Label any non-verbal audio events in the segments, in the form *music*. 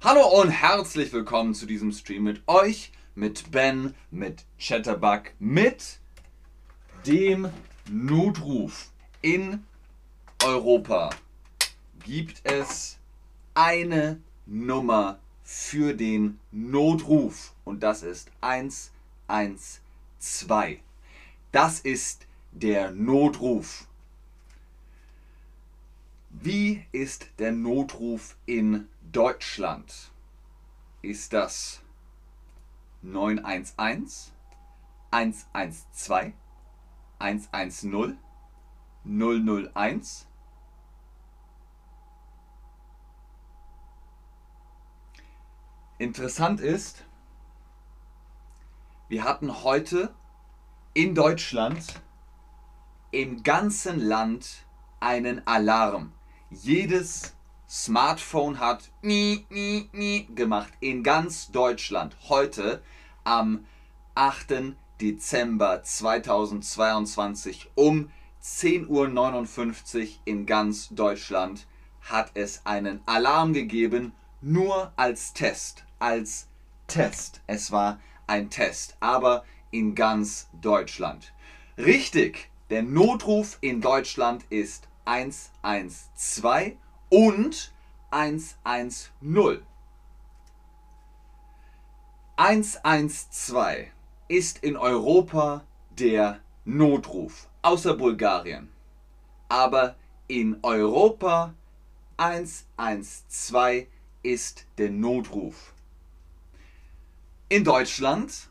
Hallo und herzlich willkommen zu diesem Stream mit euch, mit Ben, mit Chatterbug, mit dem Notruf in Europa. Gibt es eine Nummer für den Notruf und das ist 112. Das ist der Notruf. Wie ist der Notruf in Deutschland? Ist das 911, 112, 110, 001? Interessant ist, wir hatten heute in Deutschland im ganzen Land einen Alarm. Jedes Smartphone hat mi, mi, mi gemacht in ganz Deutschland. Heute am 8. Dezember 2022 um 10.59 Uhr in ganz Deutschland hat es einen Alarm gegeben, nur als Test. Als Test. Es war ein Test, aber in ganz Deutschland. Richtig, der Notruf in Deutschland ist 112 und 110. 112 ist in Europa der Notruf, außer Bulgarien. Aber in Europa 112 ist der Notruf. In Deutschland,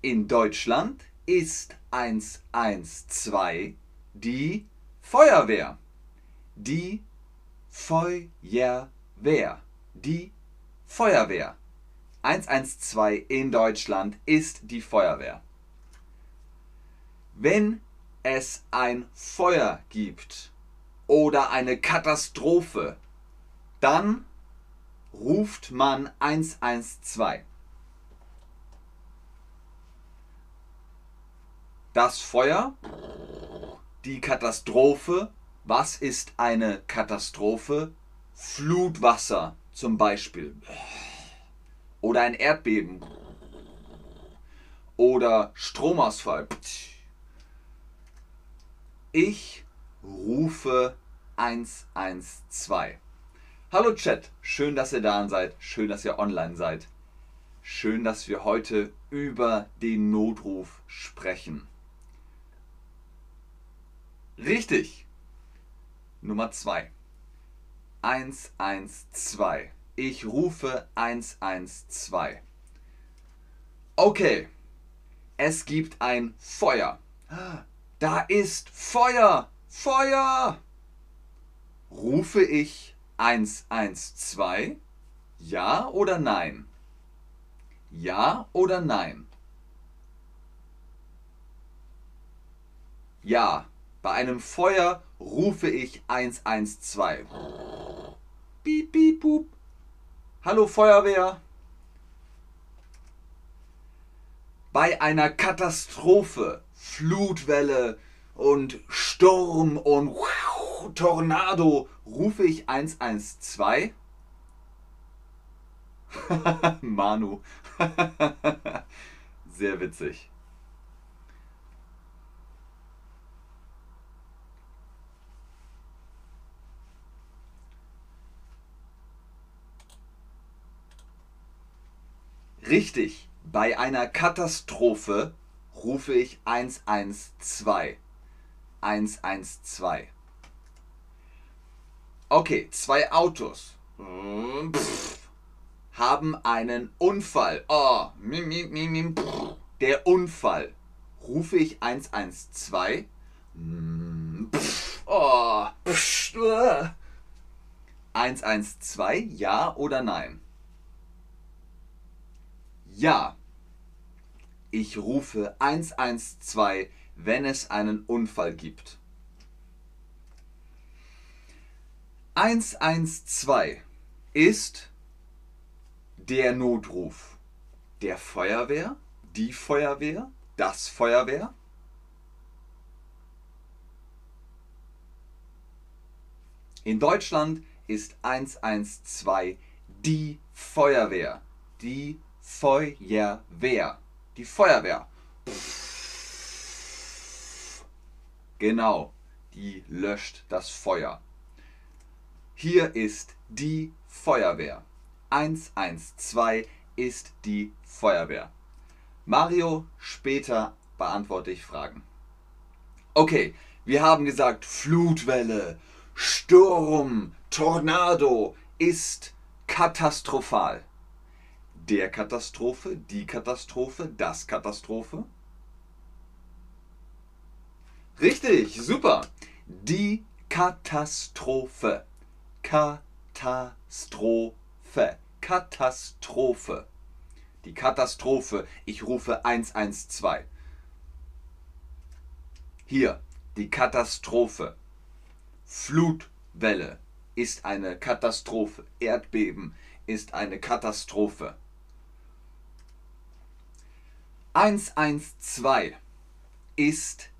in Deutschland ist 112 die Feuerwehr. Die Feuerwehr. Die Feuerwehr. 112 in Deutschland ist die Feuerwehr. Wenn es ein Feuer gibt oder eine Katastrophe, dann ruft man 112. Das Feuer, die Katastrophe. Was ist eine Katastrophe? Flutwasser zum Beispiel. Oder ein Erdbeben. Oder Stromausfall. Ich rufe 112. Hallo Chat, schön, dass ihr da seid, schön, dass ihr online seid. Schön, dass wir heute über den Notruf sprechen. Richtig. Nummer 2. 112. Ich rufe 112. Okay. Es gibt ein Feuer. Da ist Feuer. Feuer. Rufe ich 112? Ja oder nein? Ja oder nein? Ja. Bei einem Feuer rufe ich 112. Piep, piep, pup. Hallo Feuerwehr. Bei einer Katastrophe, Flutwelle und Sturm und Tornado rufe ich 112. *laughs* Manu. *laughs* Sehr witzig. Richtig, bei einer Katastrophe rufe ich 112. 112. Okay, zwei Autos Pff, haben einen Unfall. Oh, der Unfall. Rufe ich 112? Pff, oh, 112, ja oder nein? Ja. Ich rufe 112, wenn es einen Unfall gibt. 112 ist der Notruf der Feuerwehr, die Feuerwehr, das Feuerwehr. In Deutschland ist 112 die Feuerwehr. Die Feuerwehr. Die Feuerwehr. Genau, die löscht das Feuer. Hier ist die Feuerwehr. 112 ist die Feuerwehr. Mario, später beantworte ich Fragen. Okay, wir haben gesagt, Flutwelle, Sturm, Tornado ist katastrophal. Der Katastrophe, die Katastrophe, das Katastrophe. Richtig, super. Die Katastrophe. Katastrophe. Katastrophe. Die Katastrophe. Ich rufe 112. Hier, die Katastrophe. Flutwelle ist eine Katastrophe. Erdbeben ist eine Katastrophe. 112 ist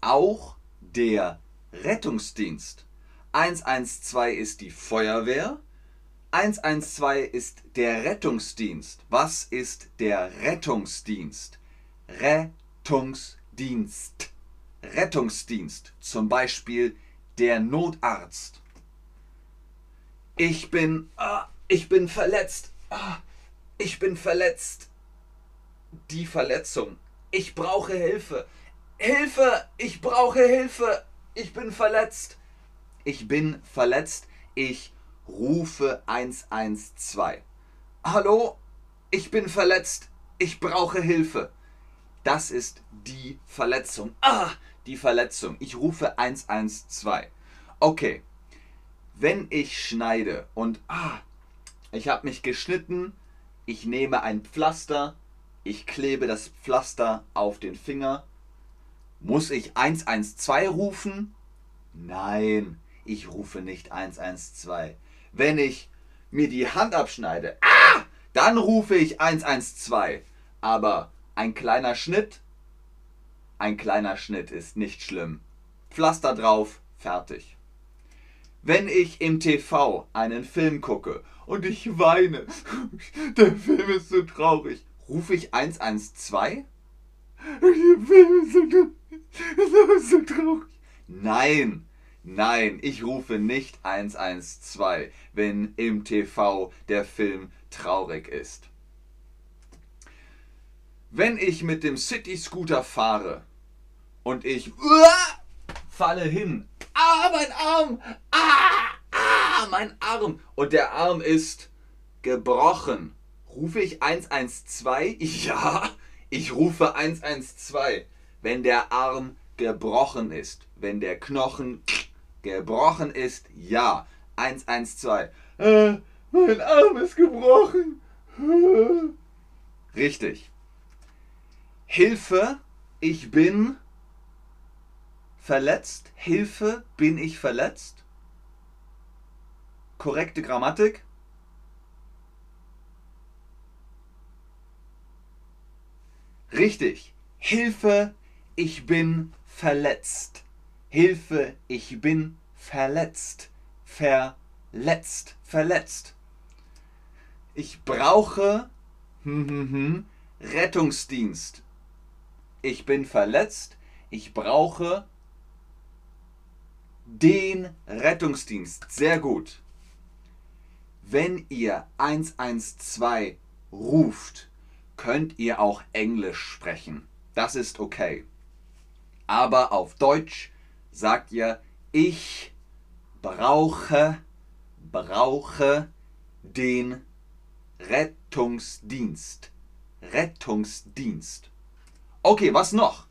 auch der Rettungsdienst. 112 ist die Feuerwehr. 112 ist der Rettungsdienst. Was ist der Rettungsdienst? Rettungsdienst. Rettungsdienst. Zum Beispiel der Notarzt. Ich bin, ah, ich bin verletzt. Ah, ich bin verletzt. Die Verletzung. Ich brauche Hilfe. Hilfe, ich brauche Hilfe. Ich bin verletzt. Ich bin verletzt. Ich rufe 112. Hallo, ich bin verletzt. Ich brauche Hilfe. Das ist die Verletzung. Ah, die Verletzung. Ich rufe 112. Okay. Wenn ich schneide und ah, ich habe mich geschnitten, ich nehme ein Pflaster, ich klebe das Pflaster auf den Finger muss ich 112 rufen? Nein, ich rufe nicht 112. Wenn ich mir die Hand abschneide, ah, dann rufe ich 112. Aber ein kleiner Schnitt, ein kleiner Schnitt ist nicht schlimm. Pflaster drauf, fertig. Wenn ich im TV einen Film gucke und ich weine, *laughs* der Film ist so traurig, rufe ich 112? Der Film ist so traurig. Das so traurig. Nein, nein, ich rufe nicht 112, wenn im TV der Film traurig ist. Wenn ich mit dem City Scooter fahre und ich falle hin, ah, mein Arm, ah, ah, mein Arm und der Arm ist gebrochen, rufe ich 112? *laughs* Ja, ich rufe 112 wenn der Arm gebrochen ist. Wenn der Knochen *tsk* gebrochen ist, ja. 112. Äh, mein Arm ist gebrochen. Richtig. Hilfe, ich bin verletzt. Hilfe, bin ich verletzt. Korrekte Grammatik. Richtig. Hilfe, ich bin verletzt. Hilfe, ich bin verletzt. Verletzt, verletzt. Ich brauche hm, hm, hm, Rettungsdienst. Ich bin verletzt. Ich brauche den Rettungsdienst. Sehr gut. Wenn ihr 112 ruft, könnt ihr auch Englisch sprechen. Das ist okay aber auf Deutsch sagt ihr, ich brauche, brauche den Rettungsdienst. Rettungsdienst. Okay, was noch?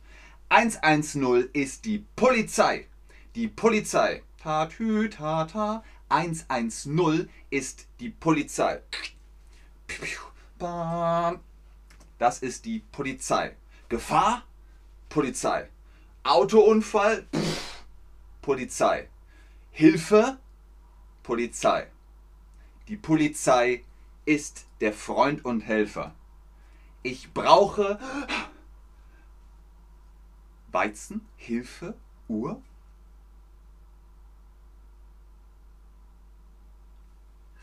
110 ist die Polizei. Die Polizei. Ta tü ta ta. 110 ist die Polizei. Das ist die Polizei. Gefahr? Polizei. Autounfall, Pff, Polizei. Hilfe, Polizei. Die Polizei ist der Freund und Helfer. Ich brauche Weizen, Hilfe, Uhr.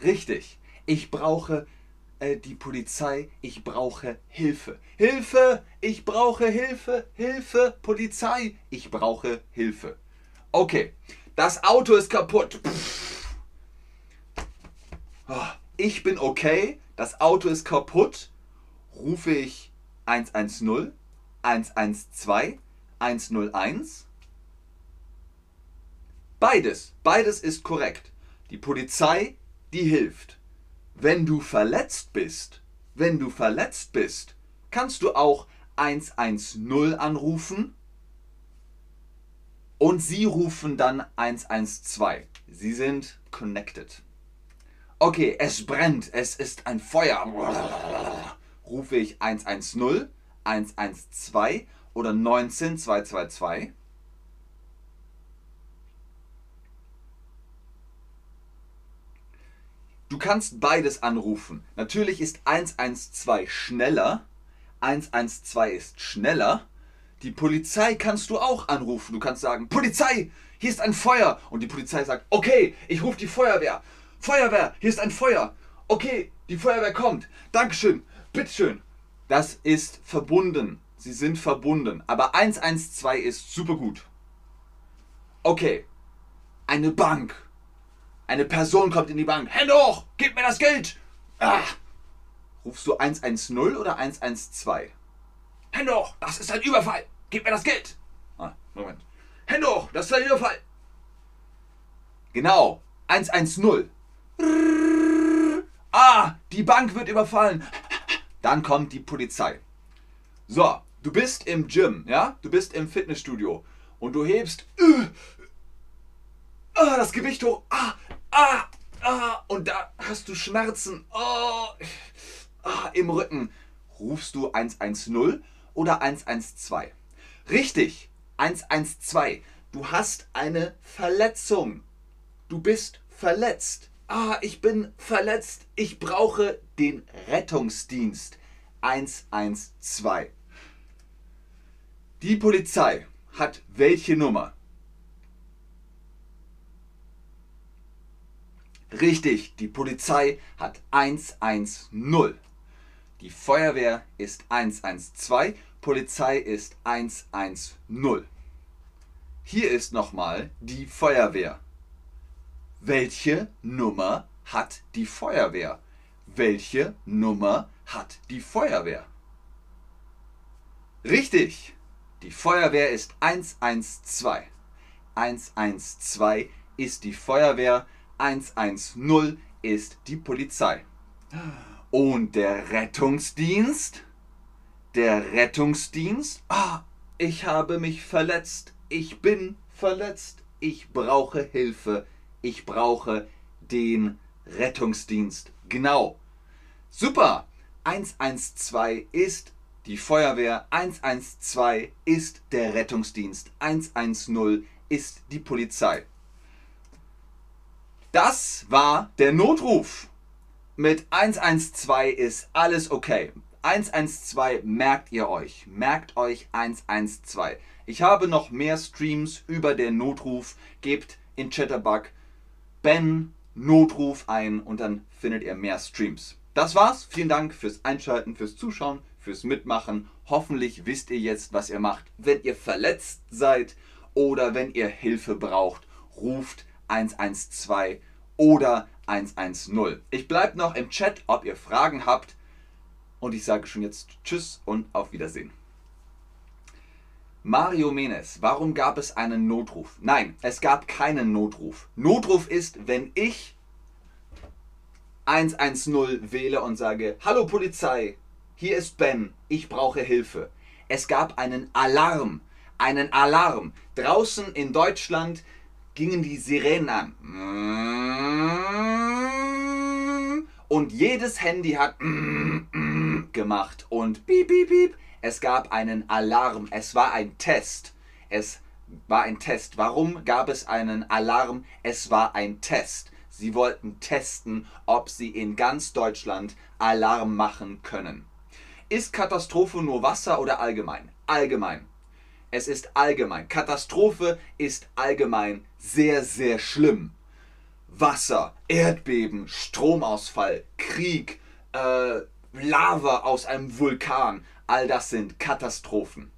Richtig. Ich brauche äh, die Polizei. Ich brauche Hilfe. Hilfe! Ich brauche Hilfe. Hilfe! Polizei! Ich brauche Hilfe. Okay. Das Auto ist kaputt. Oh, ich bin okay. Das Auto ist kaputt. Rufe ich 110, 112, 101? Beides. Beides ist korrekt. Die Polizei, die hilft. Wenn du verletzt bist, wenn du verletzt bist, kannst du auch 110 anrufen und sie rufen dann 112. Sie sind connected. Okay, es brennt, es ist ein Feuer. Rufe ich 110, 112 oder 19222? Du kannst beides anrufen. Natürlich ist 112 schneller. 112 ist schneller. Die Polizei kannst du auch anrufen. Du kannst sagen, Polizei, hier ist ein Feuer. Und die Polizei sagt, okay, ich rufe die Feuerwehr. Feuerwehr, hier ist ein Feuer. Okay, die Feuerwehr kommt. Dankeschön, bitteschön. Das ist verbunden. Sie sind verbunden. Aber 112 ist super gut. Okay, eine Bank eine Person kommt in die Bank. Hände hoch! Gib mir das Geld! Ah. Rufst du 110 oder 112? Hände hoch! Das ist ein Überfall! Gib mir das Geld! Ah, Moment. Hände hoch! Das ist ein Überfall! Genau. 110. Ah, die Bank wird überfallen. Dann kommt die Polizei. So, du bist im Gym, ja? Du bist im Fitnessstudio und du hebst uh, ah, das Gewicht hoch. Ah, ah, ah, und da hast du Schmerzen oh, ah, im Rücken. Rufst du 110 oder 112? Richtig, 112. Du hast eine Verletzung. Du bist verletzt. Ah, ich bin verletzt. Ich brauche den Rettungsdienst. 112. Die Polizei hat welche Nummer? Richtig, die Polizei hat 110. Die Feuerwehr ist 112, Polizei ist 110. Hier ist nochmal die Feuerwehr. Welche Nummer hat die Feuerwehr? Welche Nummer hat die Feuerwehr? Richtig, die Feuerwehr ist 112. 112 ist die Feuerwehr. 110 ist die Polizei. Und der Rettungsdienst? Der Rettungsdienst? Ah, ich habe mich verletzt. Ich bin verletzt. Ich brauche Hilfe. Ich brauche den Rettungsdienst. Genau. Super. 112 ist die Feuerwehr. 112 ist der Rettungsdienst. 110 ist die Polizei. Das war der Notruf. Mit 112 ist alles okay. 112 merkt ihr euch. Merkt euch 112. Ich habe noch mehr Streams über den Notruf. Gebt in Chatterbug Ben Notruf ein und dann findet ihr mehr Streams. Das war's. Vielen Dank fürs Einschalten, fürs Zuschauen, fürs Mitmachen. Hoffentlich wisst ihr jetzt, was ihr macht. Wenn ihr verletzt seid oder wenn ihr Hilfe braucht, ruft 112 oder 110. Ich bleibe noch im Chat, ob ihr Fragen habt. Und ich sage schon jetzt Tschüss und auf Wiedersehen. Mario Menes, warum gab es einen Notruf? Nein, es gab keinen Notruf. Notruf ist, wenn ich 110 wähle und sage, hallo Polizei, hier ist Ben, ich brauche Hilfe. Es gab einen Alarm, einen Alarm. Draußen in Deutschland gingen die Sirenen an. Und jedes Handy hat gemacht und piep, piep, piep. Es gab einen Alarm. Es war ein Test. Es war ein Test. Warum gab es einen Alarm? Es war ein Test. Sie wollten testen, ob sie in ganz Deutschland Alarm machen können. Ist Katastrophe nur Wasser oder allgemein? Allgemein. Es ist allgemein. Katastrophe ist allgemein sehr, sehr schlimm. Wasser, Erdbeben, Stromausfall, Krieg, äh, Lava aus einem Vulkan. All das sind Katastrophen.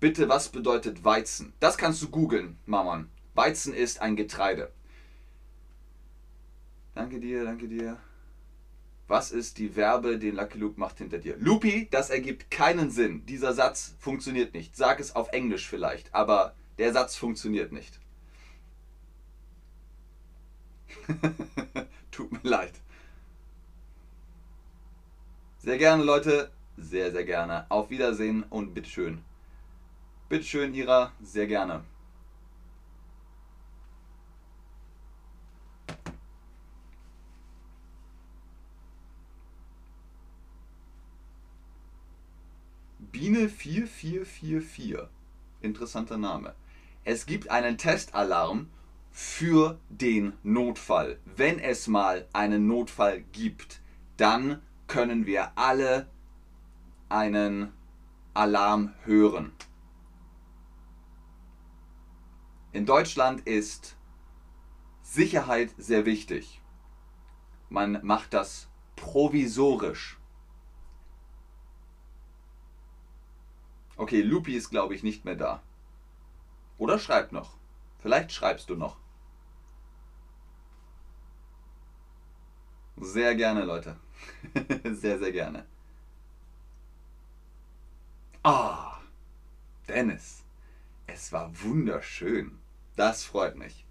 Bitte, was bedeutet Weizen? Das kannst du googeln, Maman. Weizen ist ein Getreide. Danke dir, danke dir. Was ist die Verbe, den Lucky Luke macht hinter dir? Lupi, das ergibt keinen Sinn. Dieser Satz funktioniert nicht. Sag es auf Englisch vielleicht, aber der Satz funktioniert nicht. *laughs* Tut mir leid. Sehr gerne, Leute. Sehr, sehr gerne. Auf Wiedersehen und bitteschön. Bitteschön, Ira. Sehr gerne. Biene 4444. Interessanter Name. Es gibt einen Testalarm für den Notfall. Wenn es mal einen Notfall gibt, dann können wir alle einen Alarm hören. In Deutschland ist Sicherheit sehr wichtig. Man macht das provisorisch. Okay, Lupi ist glaube ich nicht mehr da. Oder schreibt noch. Vielleicht schreibst du noch. Sehr gerne, Leute. *laughs* sehr, sehr gerne. Ah, Dennis. Es war wunderschön. Das freut mich.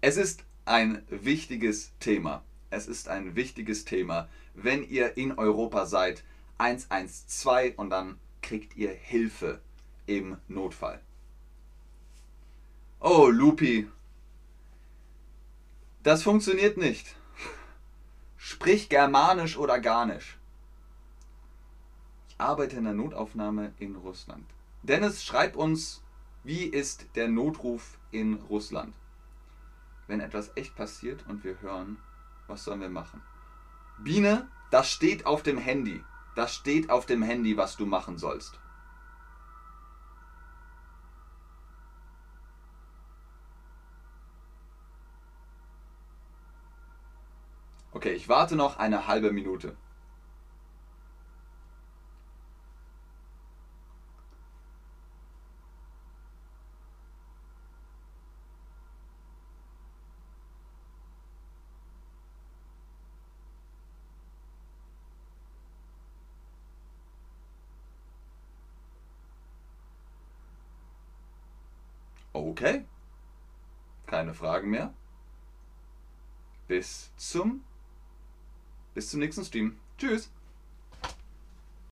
Es ist ein wichtiges Thema. Es ist ein wichtiges Thema. Wenn ihr in Europa seid, 112 und dann kriegt ihr Hilfe im Notfall. Oh, Lupi. Das funktioniert nicht. Sprich Germanisch oder Garnisch. Ich arbeite in der Notaufnahme in Russland. Dennis, schreib uns, wie ist der Notruf in Russland? Wenn etwas echt passiert und wir hören, was sollen wir machen? Biene, das steht auf dem Handy. Das steht auf dem Handy, was du machen sollst. Okay, ich warte noch eine halbe Minute. Okay. Keine Fragen mehr. Bis zum bis zum nächsten Stream. Tschüss.